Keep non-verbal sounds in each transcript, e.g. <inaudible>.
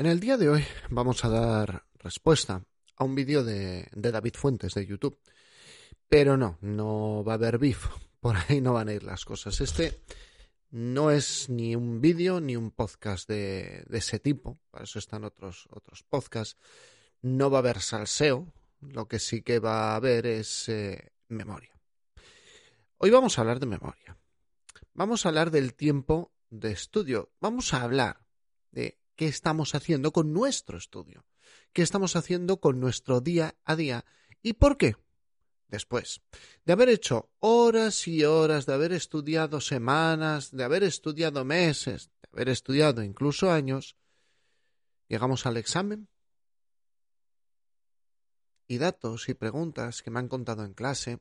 En el día de hoy vamos a dar respuesta a un vídeo de, David Fuentes de YouTube. Pero no, no va a haber beef. <laughs> Por ahí no van a ir las cosas. Este no es ni un vídeo ni un podcast de, de, ese tipo. Para eso están otros, otros podcasts. No va a haber salseo. Lo que sí que va a haber es eh, memoria. Hoy vamos a hablar de memoria. Vamos a hablar del tiempo de estudio. Vamos a hablar de qué estamos haciendo con nuestro estudio. ¿Qué estamos haciendo con nuestro día a día? ¿Y por qué? Después de haber hecho horas y horas, de haber estudiado semanas, de haber estudiado meses, de haber estudiado incluso años, llegamos al examen y datos y preguntas que me han contado en clase,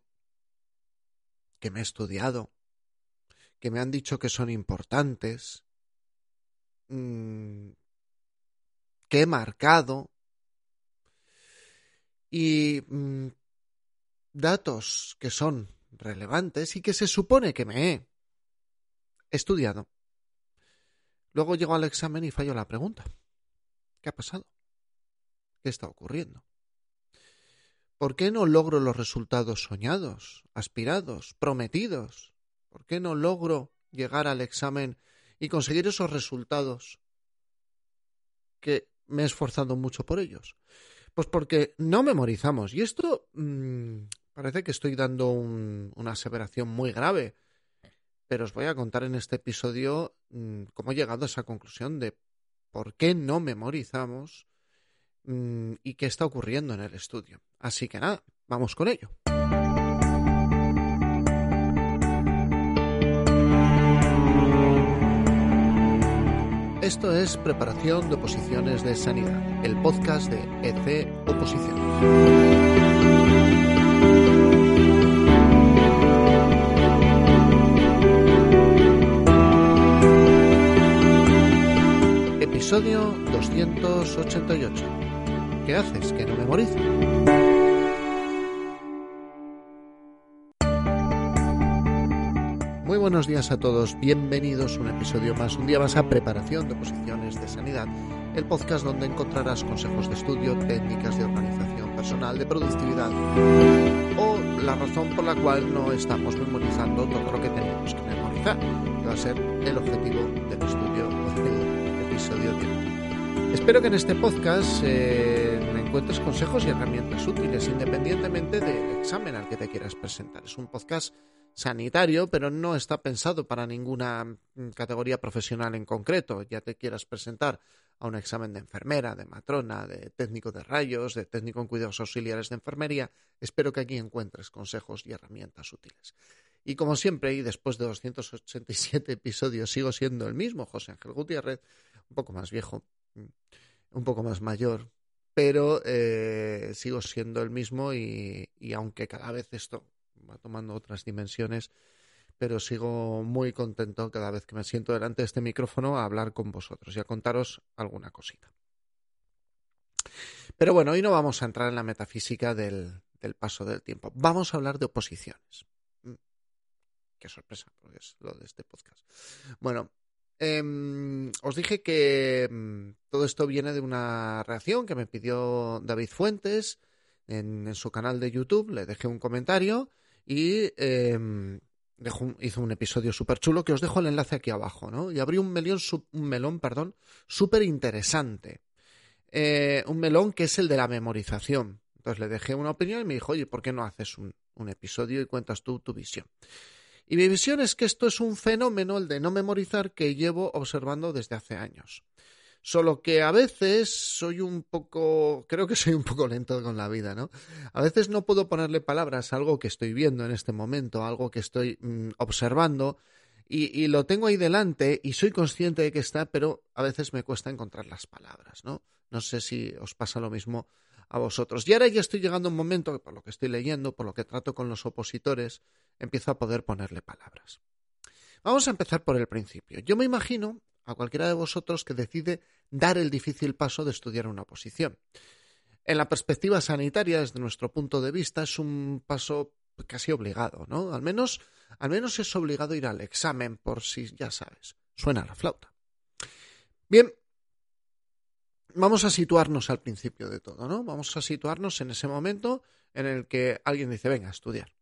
que me he estudiado, que me han dicho que son importantes, mmm, que he marcado y mmm, datos que son relevantes y que se supone que me he estudiado. Luego llego al examen y fallo la pregunta. ¿Qué ha pasado? ¿Qué está ocurriendo? ¿Por qué no logro los resultados soñados, aspirados, prometidos? ¿Por qué no logro llegar al examen y conseguir esos resultados que me he esforzado mucho por ellos? Pues porque no memorizamos. Y esto mmm, parece que estoy dando un, una aseveración muy grave. Pero os voy a contar en este episodio mmm, cómo he llegado a esa conclusión de por qué no memorizamos mmm, y qué está ocurriendo en el estudio. Así que nada, vamos con ello. Esto es Preparación de Oposiciones de Sanidad, el podcast de EC Oposiciones. Episodio 288. ¿Qué haces que no memorizo? Buenos días a todos, bienvenidos a un episodio más, un día más a Preparación de Posiciones de Sanidad, el podcast donde encontrarás consejos de estudio, técnicas de organización personal, de productividad o la razón por la cual no estamos memorizando todo lo que tenemos que memorizar, que va a ser el objetivo del estudio del episodio de hoy. Espero que en este podcast eh, encuentres consejos y herramientas útiles independientemente del examen al que te quieras presentar. Es un podcast sanitario, pero no está pensado para ninguna categoría profesional en concreto. Ya te quieras presentar a un examen de enfermera, de matrona, de técnico de rayos, de técnico en cuidados auxiliares de enfermería, espero que aquí encuentres consejos y herramientas útiles. Y como siempre, y después de 287 episodios, sigo siendo el mismo, José Ángel Gutiérrez, un poco más viejo, un poco más mayor, pero eh, sigo siendo el mismo y aunque cada vez esto va tomando otras dimensiones, pero sigo muy contento cada vez que me siento delante de este micrófono a hablar con vosotros y a contaros alguna cosita. Pero bueno, hoy no vamos a entrar en la metafísica del, del paso del tiempo. Vamos a hablar de oposiciones. Qué sorpresa, porque es lo de este podcast. Bueno, eh, os dije que eh, todo esto viene de una reacción que me pidió David Fuentes en, en su canal de YouTube. Le dejé un comentario y dejó, hizo un episodio súper chulo que os dejo el enlace aquí abajo, ¿no? Y abrió un melón, un melón, perdón, súper interesante. Eh, un melón que es el de la memorización. Entonces le dejé una opinión y me dijo, oye, ¿por qué no haces un, un episodio y cuentas tú tu visión? Y mi visión es que esto es un fenómeno, el de no memorizar, que llevo observando desde hace años. Solo que a veces soy un poco, creo que soy un poco lento con la vida, ¿no? A veces no puedo ponerle palabras a algo que estoy viendo en este momento, algo que estoy mmm, observando, y, y, lo tengo ahí delante y soy consciente de que está, pero a veces me cuesta encontrar las palabras, ¿no? No sé si os pasa lo mismo a vosotros. Y ahora ya estoy llegando a un momento que por lo que estoy leyendo, por lo que trato con los opositores, empiezo a poder ponerle palabras. Vamos a empezar por el principio. Yo me imagino a cualquiera de vosotros que decide dar el difícil paso de estudiar una oposición. En la perspectiva sanitaria, desde nuestro punto de vista, es un paso casi obligado, ¿no? Al menos, al menos es obligado ir al examen, por si ya sabes, suena la flauta. Bien, vamos a situarnos al principio de todo, ¿no? Vamos a situarnos en ese momento en el que alguien dice, venga, a estudiar.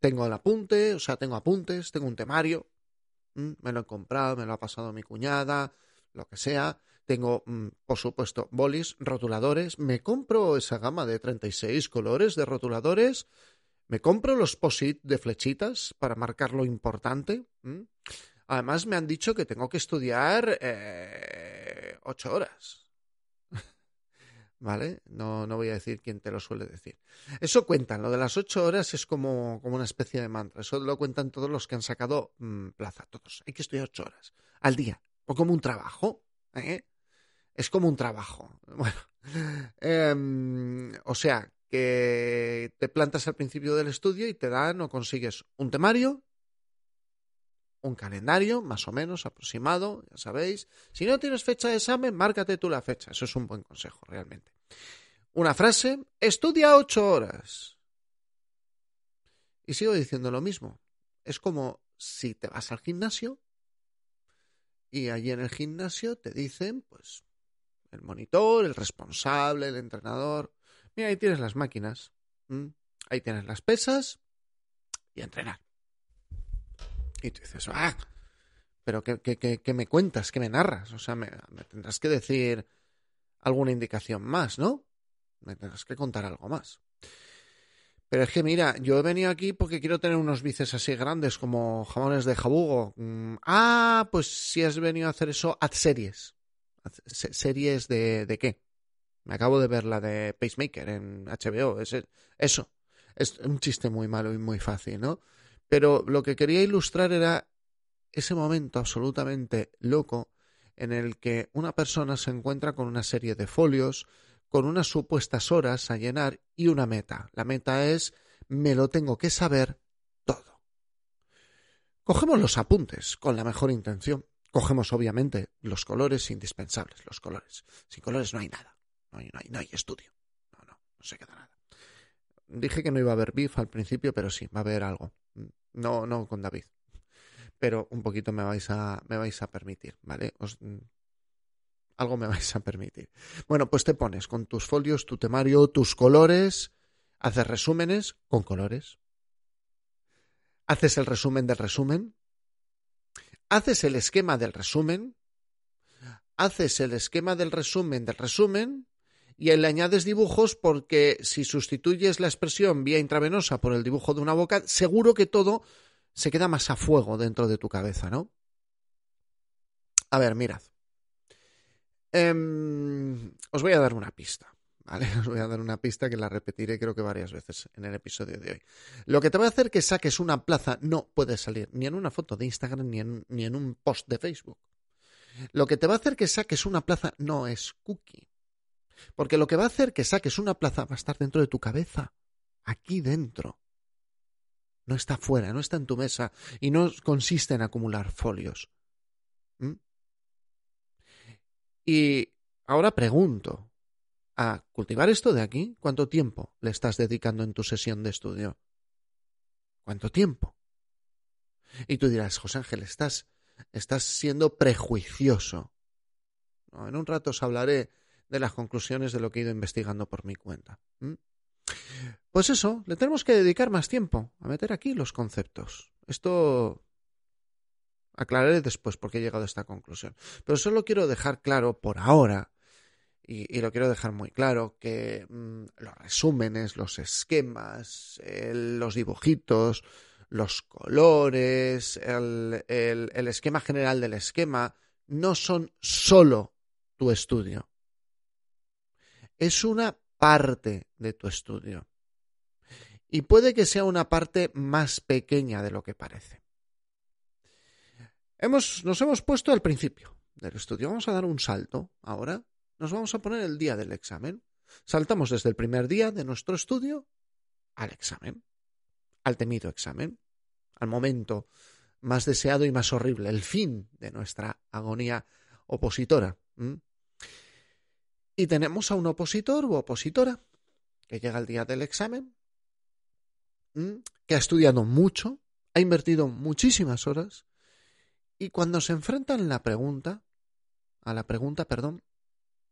Tengo el apunte, o sea, tengo apuntes, tengo un temario, ¿Mm? me lo he comprado, me lo ha pasado mi cuñada, lo que sea. Tengo, mm, por supuesto, bolis, rotuladores. Me compro esa gama de 36 colores de rotuladores. Me compro los POSIT de flechitas para marcar lo importante. Además, me han dicho que tengo que estudiar eh, ocho horas. ¿Vale? No, no voy a decir quién te lo suele decir. Eso cuentan, lo de las ocho horas es como, una especie de mantra. Eso lo cuentan todos los que han sacado mm, plaza, todos. Hay que estudiar ocho horas al día. O como un trabajo. ¿eh? Es como un trabajo. <laughs> Bueno. Em, o sea, que te plantas al principio del estudio y te dan o consigues un temario un calendario más o menos aproximado, ya sabéis. Si no tienes fecha de examen, márcate tú la fecha. Eso es un buen consejo, realmente. Una frase, estudia ocho horas. Y sigo diciendo lo mismo. Es como si te vas al gimnasio y allí en el gimnasio te dicen, pues, el monitor, el responsable, el entrenador. Mira, ahí tienes las máquinas. Ahí tienes las pesas y entrenar. Y tú dices, ah, pero ¿qué, qué, me cuentas? ¿Qué me narras? O sea, me, tendrás que decir alguna indicación más, ¿no? Me tendrás que contar algo más. Pero es que mira, yo he venido aquí porque quiero tener unos bíceps así grandes como jamones de jabugo. Mm, ah, pues si has venido a hacer eso, haz series. ¿Series de, de qué? Me acabo de ver la de Pacemaker en HBO. eso. Es un chiste muy malo y muy fácil, ¿no? Pero lo que quería ilustrar era ese momento absolutamente loco en el que una persona se encuentra con una serie de folios, con unas supuestas horas a llenar y una meta. La meta es me lo tengo que saber todo. Cogemos los apuntes con la mejor intención. Cogemos obviamente los colores indispensables, los colores. Sin colores no hay nada. No hay, no no hay estudio. No, no, no se queda nada. Dije que no iba a haber beef al principio, pero sí, va a haber algo. No, no con David. Pero un poquito me vais a, me vais a permitir, ¿vale? algo me <laughs> vais a permitir. Bueno, pues te pones con tus folios, tu temario, tus colores, haces resúmenes con colores. Haces el resumen del resumen. Haces el esquema del resumen. Haces el esquema del resumen del resumen y le añades dibujos porque si sustituyes la expresión vía intravenosa por el dibujo de una boca, seguro que todo se queda más a fuego dentro de tu cabeza, ¿no? A ver, mirad. Em, os voy a dar una pista, ¿vale? <laughs> Os voy a dar una pista que la repetiré creo que varias veces en el episodio de hoy. Lo que te va a hacer que saques una plaza no puede salir ni en una foto de Instagram ni en, ni en un post de Facebook. Lo que te va a hacer que saques una plaza no es cookie. Porque lo que va a hacer que saques una plaza va a estar dentro de tu cabeza, aquí dentro. No está fuera, no está en tu mesa y no consiste en acumular folios. ¿Mm? Y ahora pregunto, ¿a cultivar esto de aquí cuánto tiempo le estás dedicando en tu sesión de estudio? ¿Cuánto tiempo? Y tú dirás, José Ángel, estás, estás siendo prejuicioso. en un rato os hablaré de las conclusiones de lo que he ido investigando por mi cuenta. Pues eso, le tenemos que dedicar más tiempo a meter aquí los conceptos. Esto aclararé después por qué he llegado a esta conclusión. Pero solo quiero dejar claro por ahora, y, lo quiero dejar muy claro, que mm, los resúmenes, los esquemas, los dibujitos, los colores, el, el esquema general del esquema, no son solo tu estudio es una parte de tu estudio. Y puede que sea una parte más pequeña de lo que parece. Hemos, nos hemos puesto al principio del estudio. Vamos a dar un salto ahora. Nos vamos a poner el día del examen. Saltamos desde el primer día de nuestro estudio al examen, al temido examen, al momento más deseado y más horrible, el fin de nuestra agonía opositora. Y tenemos a un opositor u opositora que llega el día del examen, que ha estudiado mucho, ha invertido muchísimas horas, y cuando se enfrentan la pregunta, a la pregunta, perdón,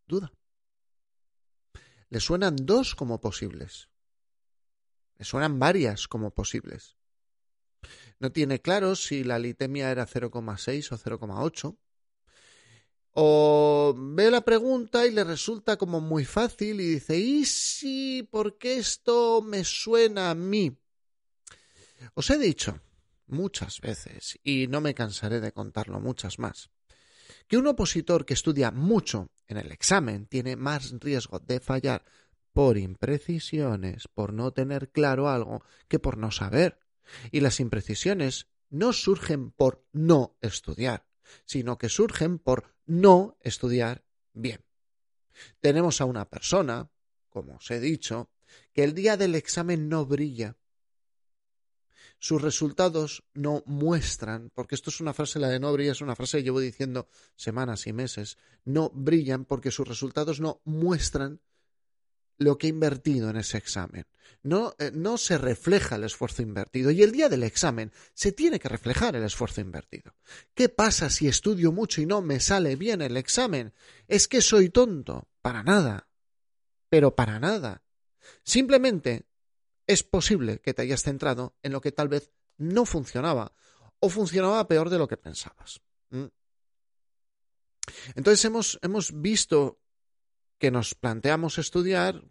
duda. Le suenan dos como posibles. Le suenan varias como posibles. No tiene claro si la litemia era 0,6 o 0,8. O ve la pregunta y le resulta como muy fácil y dice, ¿y si? ¿Por qué esto me suena a mí? Os he dicho muchas veces, y no me cansaré de contarlo muchas más, que un opositor que estudia mucho en el examen tiene más riesgo de fallar por imprecisiones, por no tener claro algo, que por no saber. Y las imprecisiones no surgen por no estudiar, sino que surgen por no estudiar bien. Tenemos a una persona, como os he dicho, que el día del examen no brilla. Sus resultados no muestran, porque esto es una frase, la de no brilla, es una frase que llevo diciendo semanas y meses, no brillan porque sus resultados no muestran lo que he invertido en ese examen. No, eh, no se refleja el esfuerzo invertido. Y el día del examen se tiene que reflejar el esfuerzo invertido. ¿Qué pasa si estudio mucho y no me sale bien el examen? ¿Es que soy tonto? Para nada. Pero para nada. Simplemente es posible que te hayas centrado en lo que tal vez no funcionaba o funcionaba peor de lo que pensabas. Entonces hemos, hemos visto que nos planteamos estudiar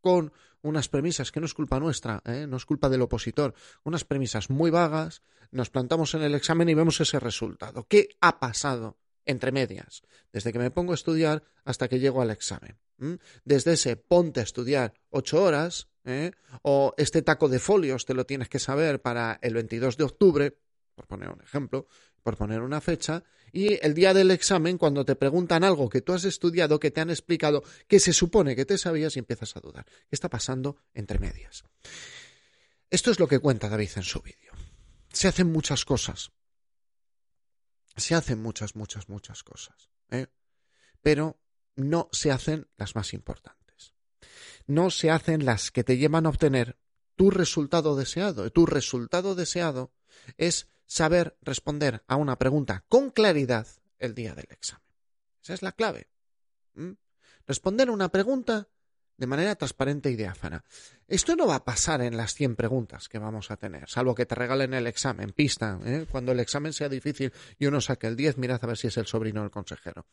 con unas premisas que no es culpa nuestra, ¿eh? no es culpa del opositor, unas premisas muy vagas, nos plantamos en el examen y vemos ese resultado. ¿Qué ha pasado entre medias? Desde que me pongo a estudiar hasta que llego al examen. Desde ese ponte a estudiar ocho horas, ¿eh? o este taco de folios te lo tienes que saber para el 22 de octubre, por poner un ejemplo, por poner una fecha, y el día del examen, cuando te preguntan algo que tú has estudiado, que te han explicado, que se supone que te sabías y empiezas a dudar. ¿Qué está pasando entre medias? Esto es lo que cuenta David en su vídeo. Se hacen muchas cosas. Se hacen muchas, muchas, muchas cosas. ¿eh? Pero no se hacen las más importantes. No se hacen las que te llevan a obtener tu resultado deseado. Tu resultado deseado es saber responder a una pregunta con claridad el día del examen. Esa es la clave. Responder a una pregunta de manera transparente y diáfana. Esto no va a pasar en las 100 preguntas que vamos a tener, salvo que te regalen el examen, pista. ¿eh? Cuando el examen sea difícil y uno saque el 10, mirad a ver si es el sobrino del consejero.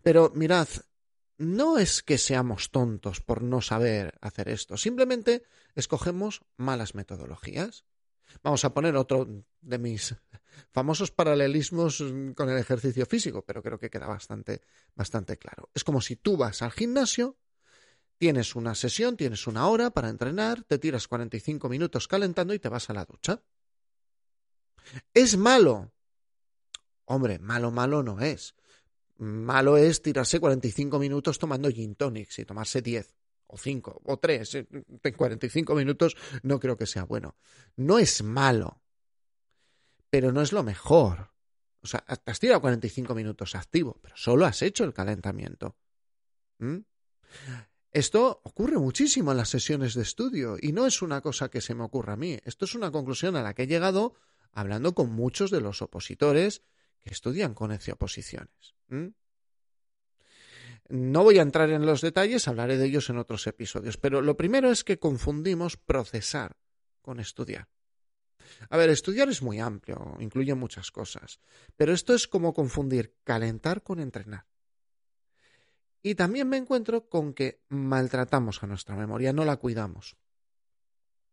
Pero mirad, no es que seamos tontos por no saber hacer esto, simplemente escogemos malas metodologías. Vamos a poner otro de mis famosos paralelismos con el ejercicio físico, pero creo que queda bastante, bastante claro. Es como si tú vas al gimnasio, tienes una sesión, tienes una hora para entrenar, te tiras 45 minutos calentando y te vas a la ducha. ¿Es malo? Hombre, malo, malo no es. Malo es tirarse 45 minutos tomando gin tonics y tomarse 10 o cinco, o tres, eh, en 45 minutos no creo que sea bueno. No es malo, pero no es lo mejor. O sea, te has tirado 45 minutos activo, pero solo has hecho el calentamiento. ¿Mm? Esto ocurre muchísimo en las sesiones de estudio y no es una cosa que se me ocurra a mí. Esto es una conclusión a la que he llegado hablando con muchos de los opositores estudian con. ¿Mm? No voy a entrar en los detalles, hablaré de ellos en otros episodios, pero lo primero es que confundimos procesar con estudiar. A ver, estudiar es muy amplio, incluye muchas cosas, pero esto es como confundir calentar con entrenar. Y también me encuentro con que maltratamos a nuestra memoria, no la cuidamos.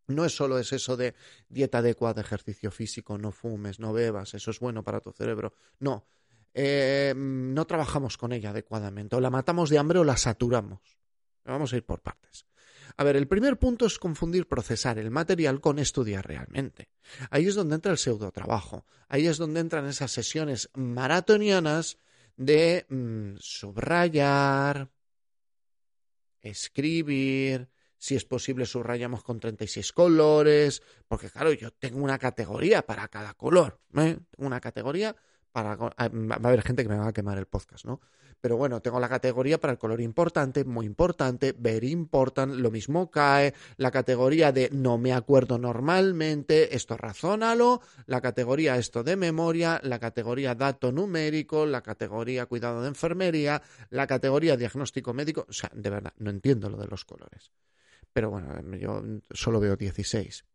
No es solo es eso de dieta adecuada, ejercicio físico, no fumes, no bebas, eso es bueno para tu cerebro. No, eh, no trabajamos con ella adecuadamente, o la matamos de hambre o la saturamos. Vamos a ir por partes. A ver, el primer punto es confundir procesar el material con estudiar realmente. Ahí es donde entra el pseudo trabajo. Ahí es donde entran esas sesiones maratonianas de mm, subrayar, escribir, si es posible subrayamos con 36 colores, porque claro, yo tengo una categoría para cada color, ¿eh? una categoría para, va a haber gente que me va a quemar el podcast, ¿no? Pero bueno, tengo la categoría para el color importante, muy importante, very important, lo mismo cae, la categoría de no me acuerdo normalmente, esto razónalo, la categoría esto de memoria, la categoría dato numérico, la categoría cuidado de enfermería, la categoría diagnóstico médico, o sea, de verdad, no entiendo lo de los colores. Pero bueno, yo solo veo 16,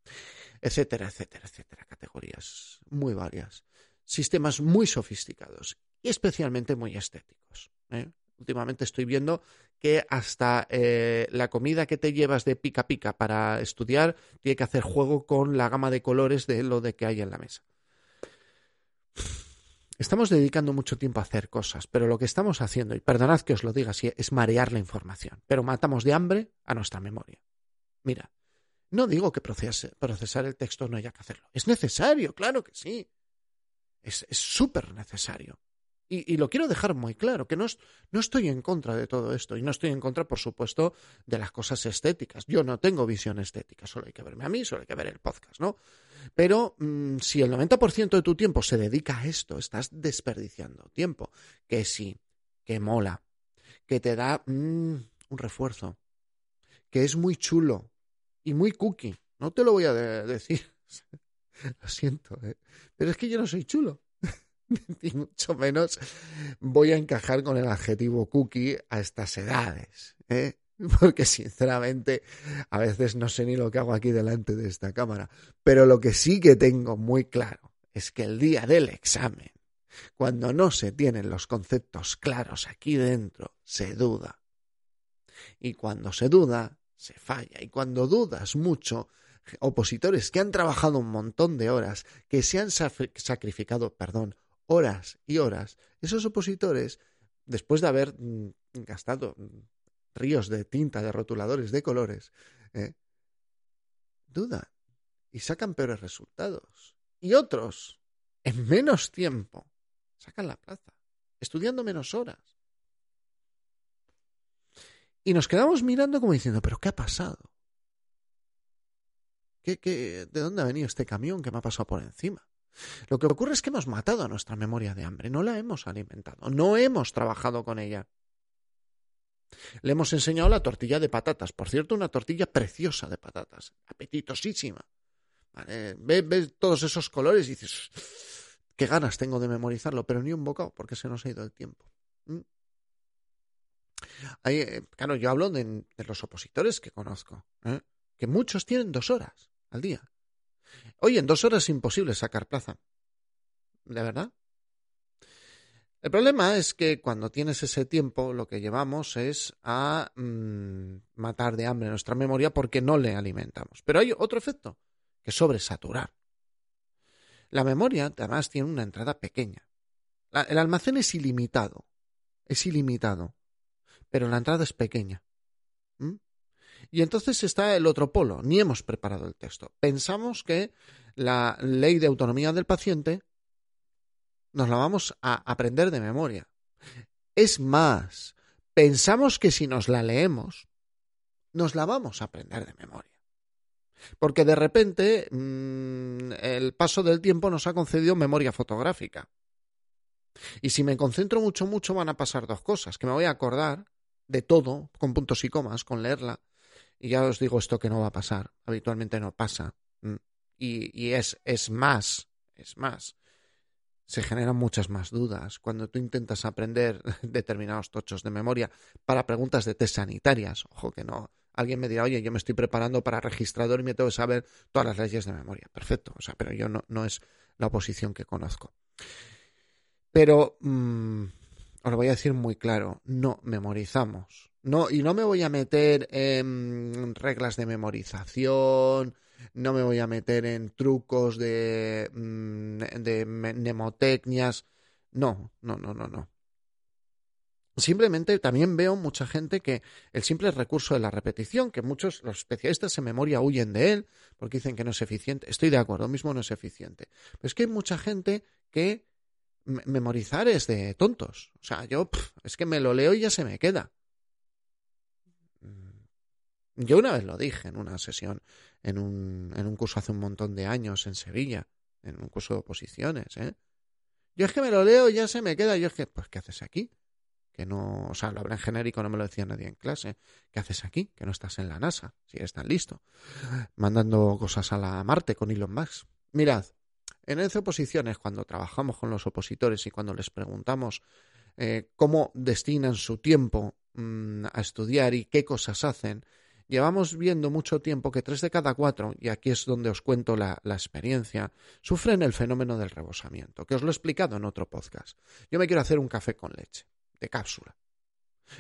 etcétera, etcétera, etcétera, categorías muy varias sistemas muy sofisticados y especialmente muy estéticos. ¿eh? Últimamente estoy viendo que hasta eh, la comida que te llevas de pica pica para estudiar tiene que hacer juego con la gama de colores de lo de que hay en la mesa. Estamos dedicando mucho tiempo a hacer cosas, pero lo que estamos haciendo, y perdonad que os lo diga así, es marear la información, pero matamos de hambre a nuestra memoria. Mira, no digo que procesar el texto no haya que hacerlo. Es necesario, claro que sí. Es súper necesario. Y, lo quiero dejar muy claro, que no, no estoy en contra de todo esto y no estoy en contra, por supuesto, de las cosas estéticas. Yo no tengo visión estética, solo hay que verme a mí, solo hay que ver el podcast, ¿no? Pero mm, si el 90% de tu tiempo se dedica a esto, estás desperdiciando tiempo, que sí, que mola, que te da mm, un refuerzo, que es muy chulo y muy cookie. No te lo voy a decir. <laughs> Lo siento, ¿eh? pero es que yo no soy chulo. <laughs> Ni mucho menos voy a encajar con el adjetivo cookie a estas edades. ¿eh? <laughs> Porque sinceramente a veces no sé ni lo que hago aquí delante de esta cámara. Pero lo que sí que tengo muy claro es que el día del examen, cuando no se tienen los conceptos claros aquí dentro, se duda. Y cuando se duda, se falla. Y cuando dudas mucho, opositores que han trabajado un montón de horas, que se han sacrificado, perdón, horas y horas, esos opositores, después de haber mm, gastado mm, ríos de tinta, de rotuladores, de colores, eh, dudan y sacan peores resultados. Y otros, en menos tiempo, sacan la plaza, estudiando menos horas. Y nos quedamos mirando como diciendo, pero ¿qué ha pasado? de dónde ha venido este camión que me ha pasado por encima? Lo que ocurre es que hemos matado a nuestra memoria de hambre, no la hemos alimentado, no hemos trabajado con ella. Le hemos enseñado la tortilla de patatas, por cierto, una tortilla preciosa de patatas, apetitosísima. Ves, todos esos colores y dices, qué ganas tengo de memorizarlo, pero ni un bocado, porque se nos ha ido el tiempo. ¿Mm? Eh, claro, yo hablo de, los opositores que conozco, ¿eh? que muchos tienen dos horas al día. Oye, en dos horas es imposible sacar plaza. ¿De verdad? El problema es que cuando tienes ese tiempo, lo que llevamos es a mm, matar de hambre nuestra memoria porque no le alimentamos. Pero hay otro efecto, que es sobresaturar. La memoria, además, tiene una entrada pequeña. el almacén es ilimitado. Es ilimitado. Pero la entrada es pequeña. Y entonces está el otro polo, ni hemos preparado el texto. Pensamos que la ley de autonomía del paciente nos la vamos a aprender de memoria. Es más, pensamos que si nos la leemos, nos la vamos a aprender de memoria. Porque de repente mm, el paso del tiempo nos ha concedido memoria fotográfica. Y si me concentro mucho, mucho, van a pasar dos cosas. Que me voy a acordar de todo, con puntos y comas, con leerla, y ya os digo esto que no va a pasar, habitualmente no pasa. Mm. Y, y es, es más, es más. Se generan muchas más dudas cuando tú intentas aprender <laughs> determinados tochos de memoria para preguntas de test sanitarias. Ojo que no. Alguien me dirá, oye, yo me estoy preparando para registrador y me tengo que saber todas las leyes de memoria. Perfecto. O sea, pero yo no, no es la oposición que conozco. Pero mm, os lo voy a decir muy claro, no memorizamos no, y no me voy a meter en reglas de memorización, no me voy a meter en trucos de, mm, de mnemotecnias. No, no, no, no, no. Simplemente también veo mucha gente que el simple recurso de la repetición, que muchos, los especialistas en memoria huyen de él porque dicen que no es eficiente. Estoy de acuerdo, mismo no es eficiente. Pero es que hay mucha gente que memorizar es de tontos. O sea, yo es que me lo leo y ya se me queda. Yo una vez lo dije en una sesión, en un, en un curso hace un montón de años en Sevilla, en un curso de oposiciones, ¿eh? Yo es que me lo leo ya se me queda. Yo es que, pues, ¿qué haces aquí? Que no, o sea, lo habrá en genérico, no me lo decía nadie en clase. ¿Qué haces aquí? Que no estás en la NASA, si eres tan listo. Mandando cosas a la Marte con Elon Musk. Mirad, en ECE Oposiciones, cuando trabajamos con los opositores y cuando les preguntamos eh, cómo destinan su tiempo mm, a estudiar y qué cosas hacen, llevamos viendo mucho tiempo que tres de cada cuatro, y aquí es donde os cuento la, experiencia, sufren el fenómeno del rebosamiento, que os lo he explicado en otro podcast. Yo me quiero hacer un café con leche, de cápsula.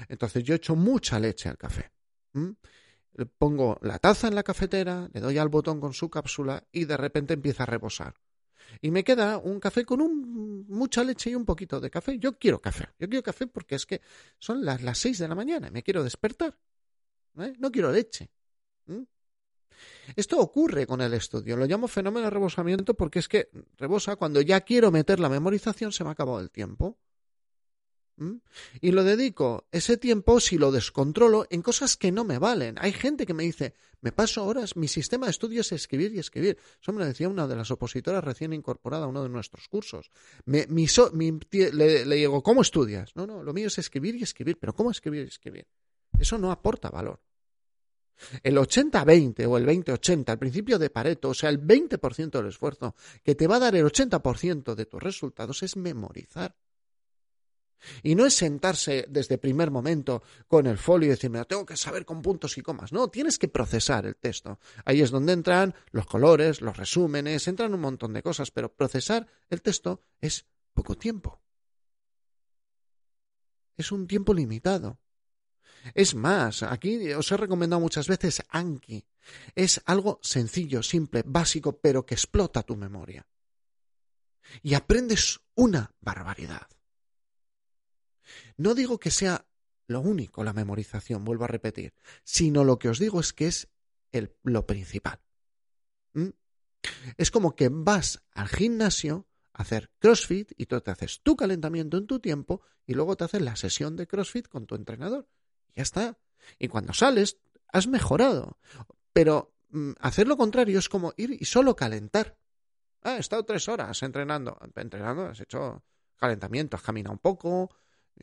Entonces yo echo mucha leche al café. Pongo la taza en la cafetera, le doy al botón con su cápsula y de repente empieza a rebosar. Y me queda un café con mucha leche y un poquito de café. Yo quiero café. Yo quiero café porque es que son las, las seis de la mañana y me quiero despertar. ¿Eh? No quiero leche. ¿Mm? Esto ocurre con el estudio. Lo llamo fenómeno de rebosamiento porque es que rebosa cuando ya quiero meter la memorización, se me ha acabado el tiempo. ¿Mm? Y lo dedico ese tiempo, si lo descontrolo, en cosas que no me valen. Hay gente que me dice, me paso horas, mi sistema de estudio es escribir y escribir. Eso me lo decía una de las opositoras recién incorporada a uno de nuestros cursos. Me, le, le digo, ¿cómo estudias? No, no, lo mío es escribir y escribir. Pero ¿cómo escribir y escribir? Eso no aporta valor. El 80-20 o el 20-80, el principio de Pareto, o sea, el 20% del esfuerzo que te va a dar el 80% de tus resultados es memorizar. Y no es sentarse desde el primer momento con el folio y decir, me lo tengo que saber con puntos y comas. No, tienes que procesar el texto. Ahí es donde entran los colores, los resúmenes, entran un montón de cosas, pero procesar el texto es poco tiempo. Es un tiempo limitado. Es más, aquí os he recomendado muchas veces Anki. Es algo sencillo, simple, básico, pero que explota tu memoria. Y aprendes una barbaridad. No digo que sea lo único la memorización, vuelvo a repetir, sino lo que os digo es que es el, lo principal. ¿Mm? Es como que vas al gimnasio a hacer CrossFit y tú te haces tu calentamiento en tu tiempo y luego te haces la sesión de CrossFit con tu entrenador. Ya está. Y cuando sales, has mejorado. Pero mm, hacer lo contrario es como ir y solo calentar. Ah, he estado tres horas entrenando. Entrenando, has hecho calentamiento, has caminado un poco,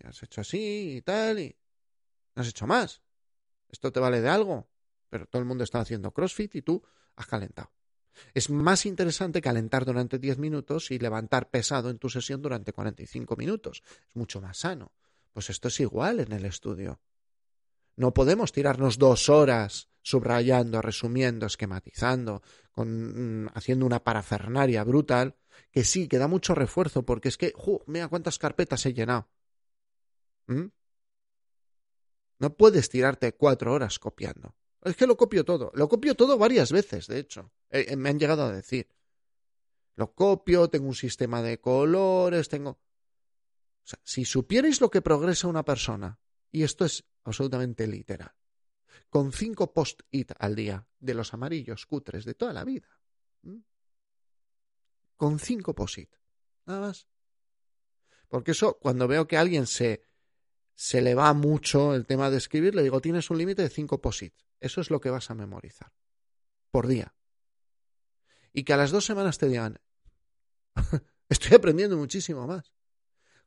has hecho así y tal, y no has hecho más. Esto te vale de algo. Pero todo el mundo está haciendo CrossFit y tú has calentado. Es más interesante calentar durante 10 minutos y levantar pesado en tu sesión durante 45 minutos. Es mucho más sano. Pues esto es igual en el estudio. No podemos tirarnos dos horas subrayando, resumiendo, esquematizando, con, mm, haciendo una parafernaria brutal, que sí, que da mucho refuerzo, porque es que, ¡ju! mira cuántas carpetas he llenado. ¿Mm? No puedes tirarte cuatro horas copiando. Es que lo copio todo. Lo copio todo varias veces, de hecho. Eh, eh, me han llegado a decir. Lo copio, tengo un sistema de colores, tengo... O sea, si supierais lo que progresa una persona, y esto es absolutamente literal, con cinco post-it al día de los amarillos cutres de toda la vida. ¿Mm? Con cinco post-it. Nada más. Porque eso, cuando veo que alguien se se le va mucho el tema de escribir, le digo, tienes un límite de cinco posits. Eso es lo que vas a memorizar. Por día. Y que a las dos semanas te digan, <laughs> estoy aprendiendo muchísimo más.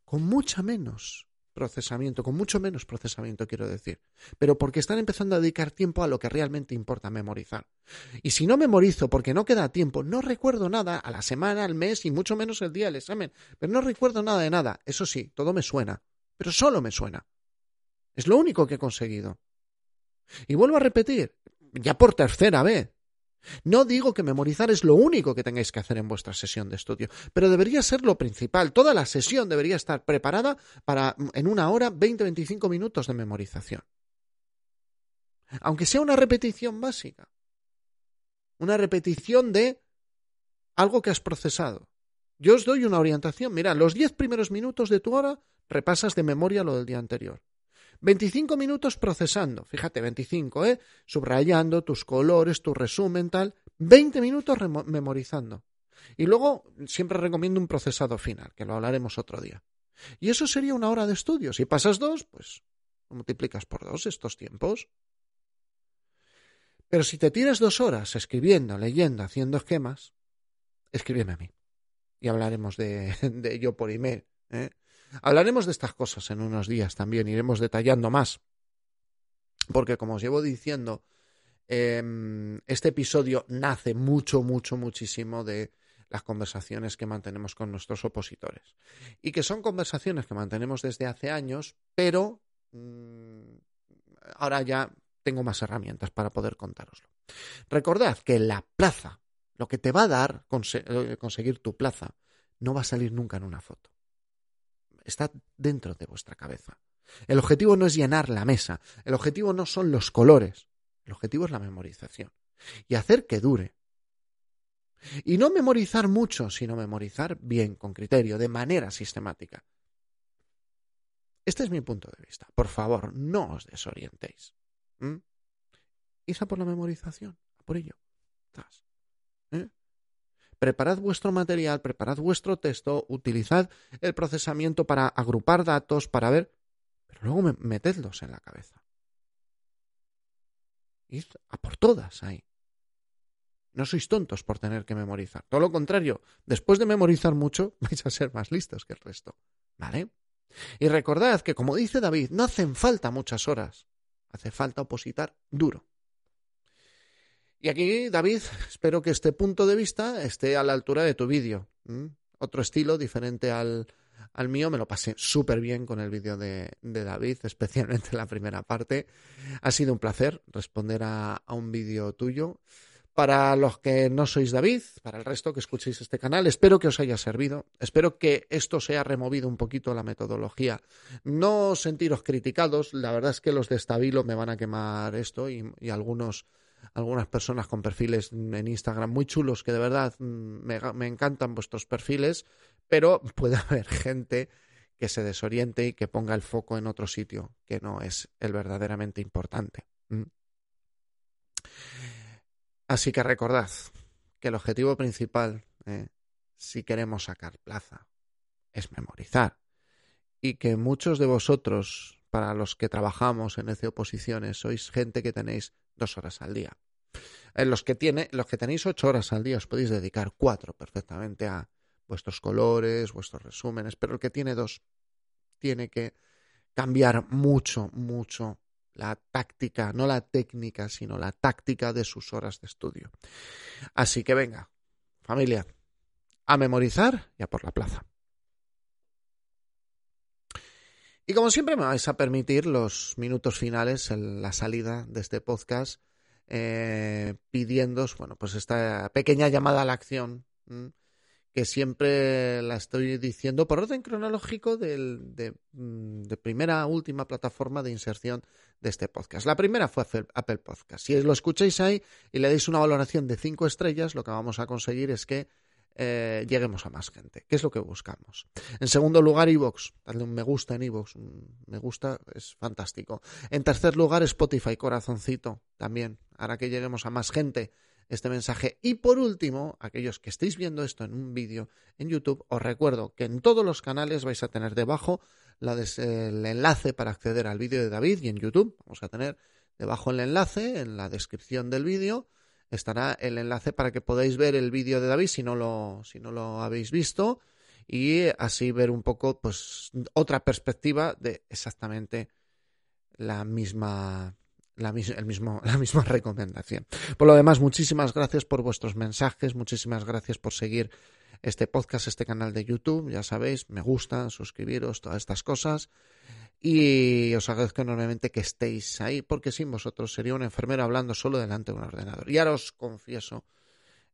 Con mucha menos procesamiento, con mucho menos procesamiento quiero decir. Pero porque están empezando a dedicar tiempo a lo que realmente importa memorizar. Y si no memorizo porque no queda tiempo, no recuerdo nada a la semana, al mes y mucho menos el día del examen. Pero no recuerdo nada de nada. Eso sí, todo me suena pero solo me suena. Es lo único que he conseguido. Y vuelvo a repetir, ya por tercera vez. No digo que memorizar es lo único que tengáis que hacer en vuestra sesión de estudio, pero debería ser lo principal. Toda la sesión debería estar preparada para en una hora 20-25 minutos de memorización. Aunque sea una repetición básica. Una repetición de algo que has procesado. Yo os doy una orientación. Mira, los 10 primeros minutos de tu hora repasas de memoria lo del día anterior. 25 minutos procesando, fíjate, 25, ¿eh? Subrayando tus colores, tu resumen, tal. 20 minutos memorizando. Y luego siempre recomiendo un procesado final, que lo hablaremos otro día. Y eso sería una hora de estudio. Si pasas dos, pues multiplicas por dos estos tiempos. Pero si te tiras dos horas escribiendo, leyendo, haciendo esquemas, escríbeme a mí. y hablaremos de, <laughs> ello por email. ¿eh? Hablaremos de estas cosas en unos días también, iremos detallando más. Porque como os llevo diciendo, em, este episodio nace mucho, mucho, muchísimo de las conversaciones que mantenemos con nuestros opositores. Y que son conversaciones que mantenemos desde hace años, pero mm, ahora ya tengo más herramientas para poder contároslo. Recordad que la plaza, lo que te va a dar eh, conseguir tu plaza, no va a salir nunca en una foto. Está dentro de vuestra cabeza. El objetivo no es llenar la mesa, el objetivo no son los colores, el objetivo es la memorización y hacer que dure. Y no memorizar mucho, sino memorizar bien, con criterio, de manera sistemática. Este es mi punto de vista. Por favor, no os desorientéis. ¿Mm? por la memorización, por ello. ¿Eh? Preparad vuestro material, preparad vuestro texto, utilizad el procesamiento para agrupar datos, para ver, pero luego metedlos en la cabeza. Y a por todas ahí. No sois tontos por tener que memorizar. Todo lo contrario, después de memorizar mucho, <laughs> vais a ser más listos que el resto. ¿Vale? Y recordad que, como dice David, no hacen falta muchas horas. Hace falta opositar duro. Y aquí, David, espero que este punto de vista esté a la altura de tu vídeo. Otro estilo diferente al, al mío. Me lo pasé súper bien con el vídeo de, de, David, especialmente la primera parte. Ha sido un placer responder a, a un vídeo tuyo. Para los que no sois David, para el resto que escuchéis este canal, espero que os haya servido. Espero que esto se haya removido un poquito la metodología. No sentiros criticados. La verdad es que los de Estabilo me van a quemar esto y, y algunos algunas personas con perfiles en Instagram muy chulos que de verdad mm, me, encantan vuestros perfiles, pero <laughs> puede haber gente que se desoriente y que ponga el foco en otro sitio que no es el verdaderamente importante. Así que recordad que el objetivo principal, eh, si queremos sacar plaza, es memorizar. Y que muchos de vosotros, para los que trabajamos en ECE Oposiciones, sois gente que tenéis dos horas al día. En los que tiene, los que tenéis ocho horas al día os podéis dedicar cuatro perfectamente a vuestros colores, vuestros resúmenes, pero el que tiene dos tiene que cambiar mucho, mucho la táctica, no la técnica, sino la táctica de sus horas de estudio. Así que venga, familia, a memorizar y a por la plaza. Y como siempre me vais a permitir los minutos finales en la salida de este podcast eh, pidiendo, bueno, pues esta pequeña llamada a la acción que siempre la estoy diciendo por orden cronológico del, de, mm, de, primera a última plataforma de inserción de este podcast. La primera fue Apple Podcast. Si lo escucháis ahí y le dais una valoración de cinco estrellas, lo que vamos a conseguir es que eh, lleguemos a más gente, que es lo que buscamos. En segundo lugar, Evox. Darle un me gusta en Evox. Me gusta, es fantástico. En tercer lugar, Spotify, corazoncito, también. Ahora que lleguemos a más gente este mensaje. Y por último, aquellos que estéis viendo esto en un vídeo en YouTube, os recuerdo que en todos los canales vais a tener debajo el enlace para acceder al vídeo de David y en YouTube vamos a tener debajo el enlace en la descripción del vídeo estará el enlace para que podáis ver el vídeo de David si no lo si no lo habéis visto y así ver un poco pues otra perspectiva de exactamente la misma la, el mismo, <laughs> la misma recomendación. Por lo demás, muchísimas gracias por vuestros mensajes, muchísimas gracias por seguir este podcast, este canal de YouTube, ya sabéis, me gusta, suscribiros, todas estas cosas. Y os agradezco enormemente que estéis ahí, porque sin vosotros sería un enfermero hablando solo delante de un ordenador. Y ahora os confieso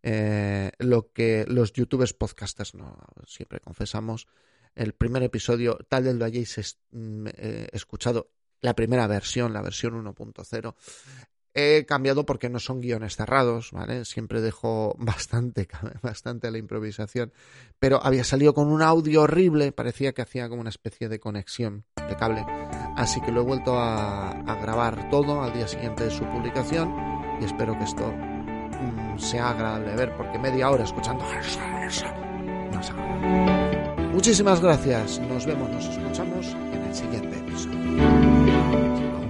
eh, lo que los youtubers podcasters no siempre confesamos. El primer episodio, tal vez lo hayáis mm, eh, escuchado, la primera versión, la versión 1.0. He cambiado porque no son guiones cerrados, ¿vale? Siempre dejo <laughs> bastante, bastante a la improvisación. Pero había salido con un audio horrible, parecía que hacía como una especie de conexión de cable. Así que lo he vuelto a, grabar todo al día siguiente de su publicación y espero que esto mm, sea agradable ver, porque media hora escuchando <laughs> no es. Muchísimas gracias, nos vemos, nos escuchamos en el siguiente episodio.